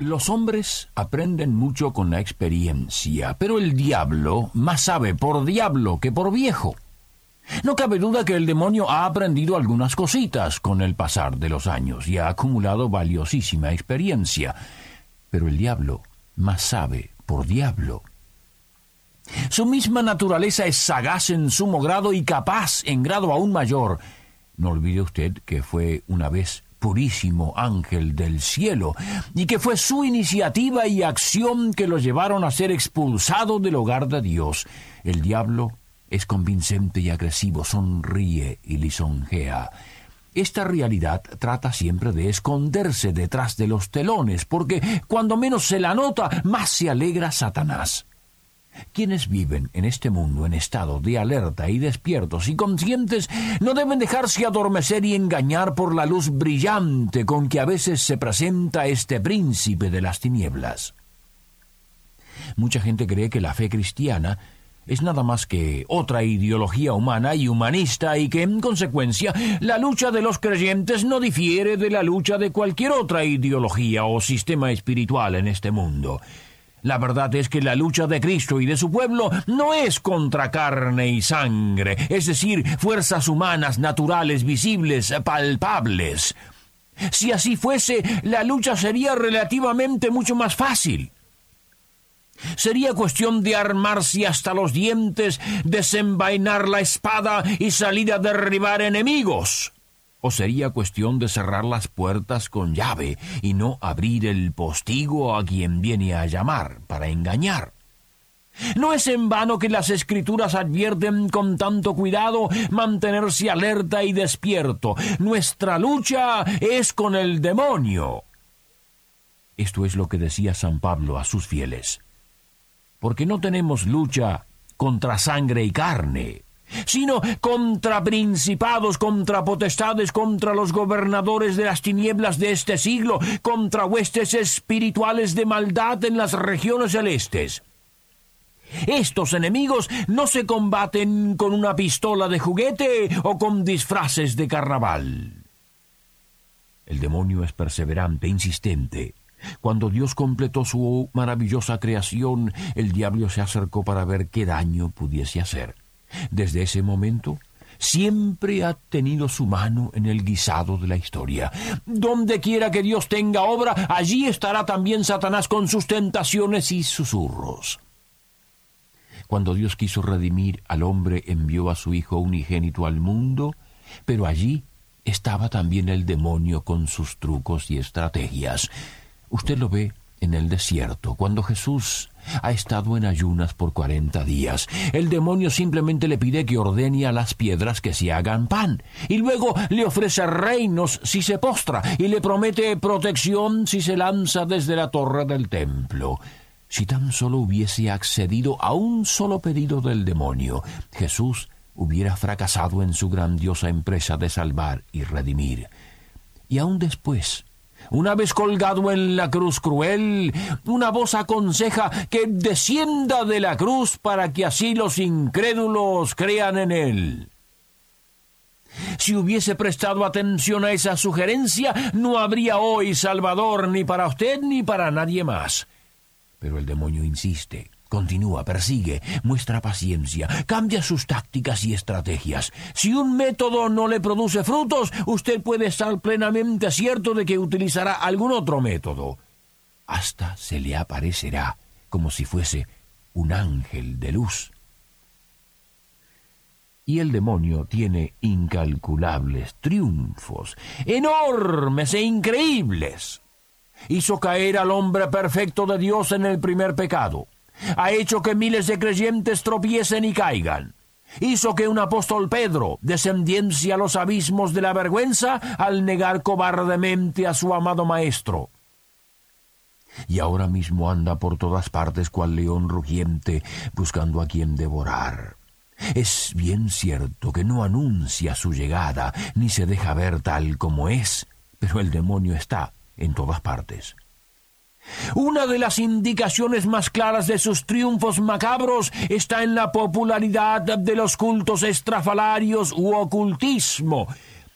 Los hombres aprenden mucho con la experiencia, pero el diablo más sabe por diablo que por viejo. No cabe duda que el demonio ha aprendido algunas cositas con el pasar de los años y ha acumulado valiosísima experiencia, pero el diablo más sabe por diablo. Su misma naturaleza es sagaz en sumo grado y capaz en grado aún mayor. No olvide usted que fue una vez purísimo ángel del cielo, y que fue su iniciativa y acción que lo llevaron a ser expulsado del hogar de Dios. El diablo es convincente y agresivo, sonríe y lisonjea. Esta realidad trata siempre de esconderse detrás de los telones, porque cuando menos se la nota, más se alegra Satanás. Quienes viven en este mundo en estado de alerta y despiertos y conscientes no deben dejarse adormecer y engañar por la luz brillante con que a veces se presenta este príncipe de las tinieblas. Mucha gente cree que la fe cristiana es nada más que otra ideología humana y humanista y que, en consecuencia, la lucha de los creyentes no difiere de la lucha de cualquier otra ideología o sistema espiritual en este mundo. La verdad es que la lucha de Cristo y de su pueblo no es contra carne y sangre, es decir, fuerzas humanas, naturales, visibles, palpables. Si así fuese, la lucha sería relativamente mucho más fácil. Sería cuestión de armarse hasta los dientes, desenvainar la espada y salir a derribar enemigos o sería cuestión de cerrar las puertas con llave y no abrir el postigo a quien viene a llamar para engañar. No es en vano que las escrituras advierten con tanto cuidado mantenerse alerta y despierto. Nuestra lucha es con el demonio. Esto es lo que decía San Pablo a sus fieles. Porque no tenemos lucha contra sangre y carne, sino contra principados, contra potestades, contra los gobernadores de las tinieblas de este siglo, contra huestes espirituales de maldad en las regiones celestes. Estos enemigos no se combaten con una pistola de juguete o con disfraces de carnaval. El demonio es perseverante, insistente. Cuando Dios completó su maravillosa creación, el diablo se acercó para ver qué daño pudiese hacer. Desde ese momento, siempre ha tenido su mano en el guisado de la historia. Donde quiera que Dios tenga obra, allí estará también Satanás con sus tentaciones y susurros. Cuando Dios quiso redimir al hombre, envió a su Hijo unigénito al mundo, pero allí estaba también el demonio con sus trucos y estrategias. Usted lo ve en el desierto, cuando Jesús ha estado en ayunas por cuarenta días. El demonio simplemente le pide que ordene a las piedras que se hagan pan, y luego le ofrece reinos si se postra, y le promete protección si se lanza desde la torre del templo. Si tan solo hubiese accedido a un solo pedido del demonio, Jesús hubiera fracasado en su grandiosa empresa de salvar y redimir. Y aún después, una vez colgado en la cruz cruel, una voz aconseja que descienda de la cruz para que así los incrédulos crean en él. Si hubiese prestado atención a esa sugerencia, no habría hoy Salvador ni para usted ni para nadie más. Pero el demonio insiste. Continúa, persigue, muestra paciencia, cambia sus tácticas y estrategias. Si un método no le produce frutos, usted puede estar plenamente cierto de que utilizará algún otro método. Hasta se le aparecerá como si fuese un ángel de luz. Y el demonio tiene incalculables triunfos, enormes e increíbles. Hizo caer al hombre perfecto de Dios en el primer pecado ha hecho que miles de creyentes tropiecen y caigan. Hizo que un apóstol Pedro descendiese a los abismos de la vergüenza al negar cobardemente a su amado Maestro. y ahora mismo anda por todas partes cual león rugiente buscando a quien devorar. Es bien cierto que no anuncia su llegada, ni se deja ver tal como es, pero el demonio está en todas partes. Una de las indicaciones más claras de sus triunfos macabros está en la popularidad de los cultos estrafalarios u ocultismo,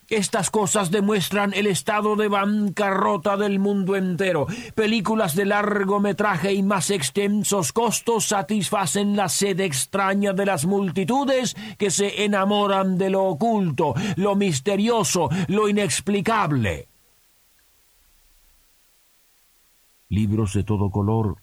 estas cosas demuestran el estado de bancarrota del mundo entero. Películas de largometraje y más extensos costos satisfacen la sed extraña de las multitudes que se enamoran de lo oculto, lo misterioso, lo inexplicable. Libros de todo color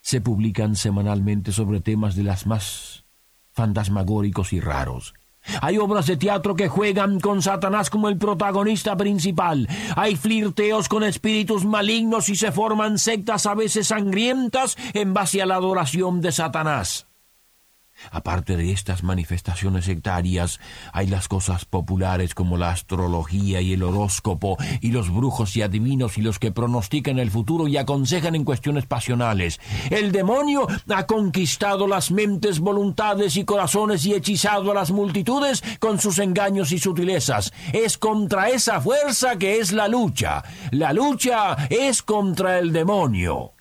se publican semanalmente sobre temas de las más fantasmagóricos y raros. Hay obras de teatro que juegan con Satanás como el protagonista principal. Hay flirteos con espíritus malignos y se forman sectas a veces sangrientas en base a la adoración de Satanás. Aparte de estas manifestaciones sectarias, hay las cosas populares como la astrología y el horóscopo, y los brujos y adivinos y los que pronostican el futuro y aconsejan en cuestiones pasionales. El demonio ha conquistado las mentes, voluntades y corazones y hechizado a las multitudes con sus engaños y sutilezas. Es contra esa fuerza que es la lucha. La lucha es contra el demonio.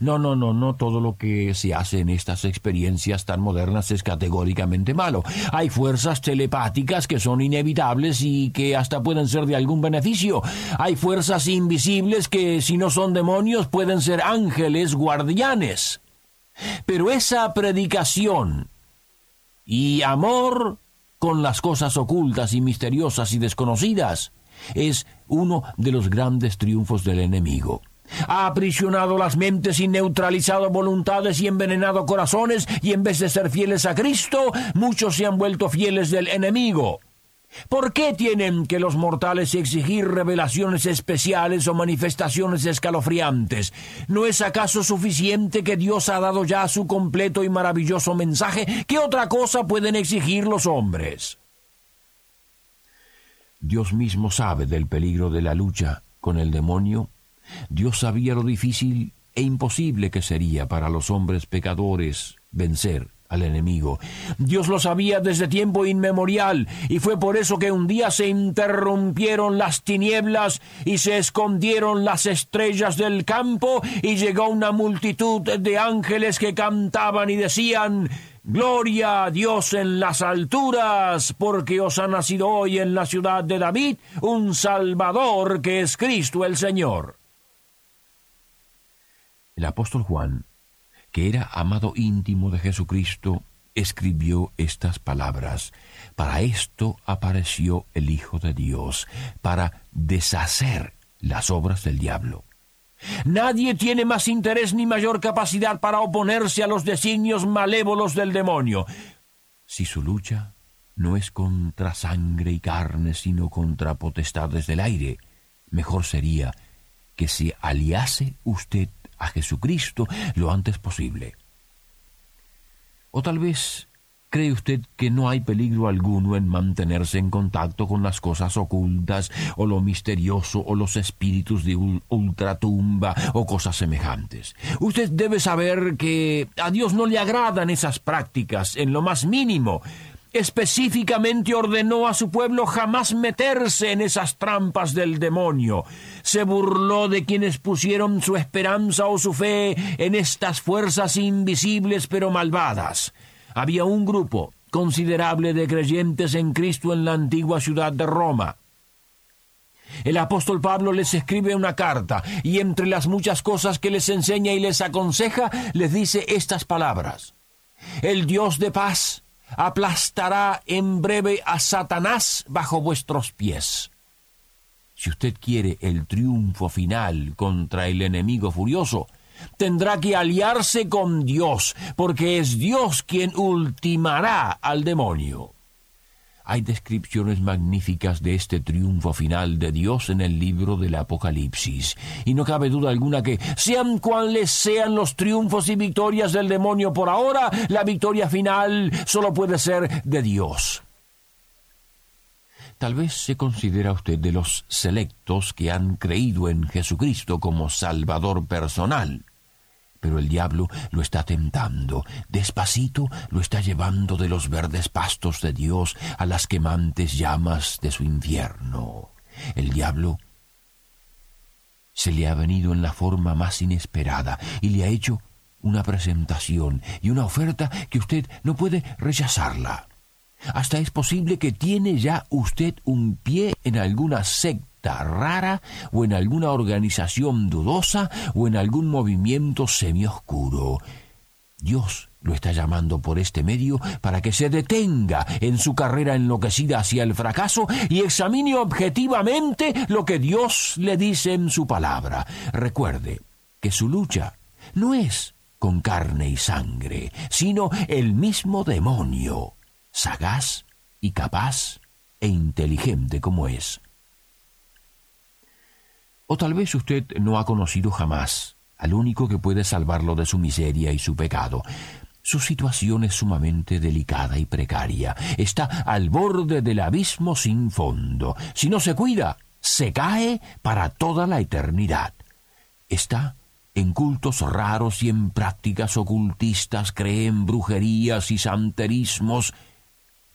No, no, no, no todo lo que se hace en estas experiencias tan modernas es categóricamente malo. Hay fuerzas telepáticas que son inevitables y que hasta pueden ser de algún beneficio. Hay fuerzas invisibles que, si no son demonios, pueden ser ángeles guardianes. Pero esa predicación y amor con las cosas ocultas y misteriosas y desconocidas es uno de los grandes triunfos del enemigo. Ha aprisionado las mentes y neutralizado voluntades y envenenado corazones, y en vez de ser fieles a Cristo, muchos se han vuelto fieles del enemigo. ¿Por qué tienen que los mortales exigir revelaciones especiales o manifestaciones escalofriantes? ¿No es acaso suficiente que Dios ha dado ya su completo y maravilloso mensaje? ¿Qué otra cosa pueden exigir los hombres? Dios mismo sabe del peligro de la lucha con el demonio Dios sabía lo difícil e imposible que sería para los hombres pecadores vencer al enemigo. Dios lo sabía desde tiempo inmemorial, y fue por eso que un día se interrumpieron las tinieblas y se escondieron las estrellas del campo, y llegó una multitud de ángeles que cantaban y decían Gloria a Dios en las alturas, porque os ha nacido hoy en la ciudad de David un Salvador que es Cristo el Señor. El apóstol Juan, que era amado íntimo de Jesucristo, escribió estas palabras. Para esto apareció el Hijo de Dios, para deshacer las obras del diablo. Nadie tiene más interés ni mayor capacidad para oponerse a los designios malévolos del demonio. Si su lucha no es contra sangre y carne, sino contra potestades del aire, mejor sería que se aliase usted a Jesucristo lo antes posible. O tal vez cree usted que no hay peligro alguno en mantenerse en contacto con las cosas ocultas, o lo misterioso, o los espíritus de ultratumba, o cosas semejantes. Usted debe saber que a Dios no le agradan esas prácticas en lo más mínimo, específicamente ordenó a su pueblo jamás meterse en esas trampas del demonio. Se burló de quienes pusieron su esperanza o su fe en estas fuerzas invisibles pero malvadas. Había un grupo considerable de creyentes en Cristo en la antigua ciudad de Roma. El apóstol Pablo les escribe una carta y entre las muchas cosas que les enseña y les aconseja, les dice estas palabras. El Dios de paz aplastará en breve a Satanás bajo vuestros pies. Si usted quiere el triunfo final contra el enemigo furioso, tendrá que aliarse con Dios, porque es Dios quien ultimará al demonio. Hay descripciones magníficas de este triunfo final de Dios en el libro del Apocalipsis, y no cabe duda alguna que, sean cuales sean los triunfos y victorias del demonio por ahora, la victoria final solo puede ser de Dios. Tal vez se considera usted de los selectos que han creído en Jesucristo como Salvador personal. Pero el diablo lo está tentando, despacito lo está llevando de los verdes pastos de Dios a las quemantes llamas de su infierno. El diablo se le ha venido en la forma más inesperada y le ha hecho una presentación y una oferta que usted no puede rechazarla. Hasta es posible que tiene ya usted un pie en alguna rara o en alguna organización dudosa o en algún movimiento semioscuro. Dios lo está llamando por este medio para que se detenga en su carrera enloquecida hacia el fracaso y examine objetivamente lo que Dios le dice en su palabra. Recuerde que su lucha no es con carne y sangre, sino el mismo demonio sagaz y capaz e inteligente como es. O tal vez usted no ha conocido jamás al único que puede salvarlo de su miseria y su pecado. Su situación es sumamente delicada y precaria. Está al borde del abismo sin fondo. Si no se cuida, se cae para toda la eternidad. Está en cultos raros y en prácticas ocultistas, cree en brujerías y santerismos,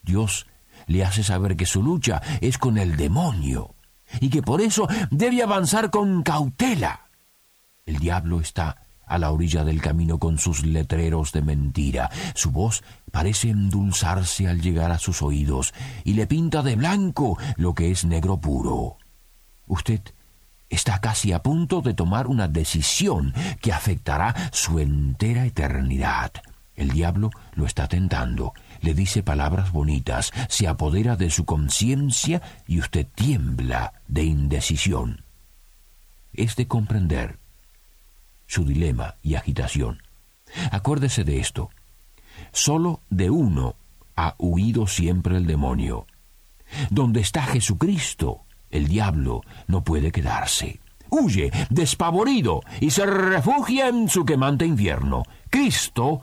Dios le hace saber que su lucha es con el demonio y que por eso debe avanzar con cautela. El diablo está a la orilla del camino con sus letreros de mentira. Su voz parece endulzarse al llegar a sus oídos y le pinta de blanco lo que es negro puro. Usted está casi a punto de tomar una decisión que afectará su entera eternidad. El diablo lo está tentando le dice palabras bonitas, se apodera de su conciencia y usted tiembla de indecisión. Es de comprender su dilema y agitación. Acuérdese de esto. Solo de uno ha huido siempre el demonio. Donde está Jesucristo, el diablo no puede quedarse. Huye, despavorido, y se refugia en su quemante infierno. Cristo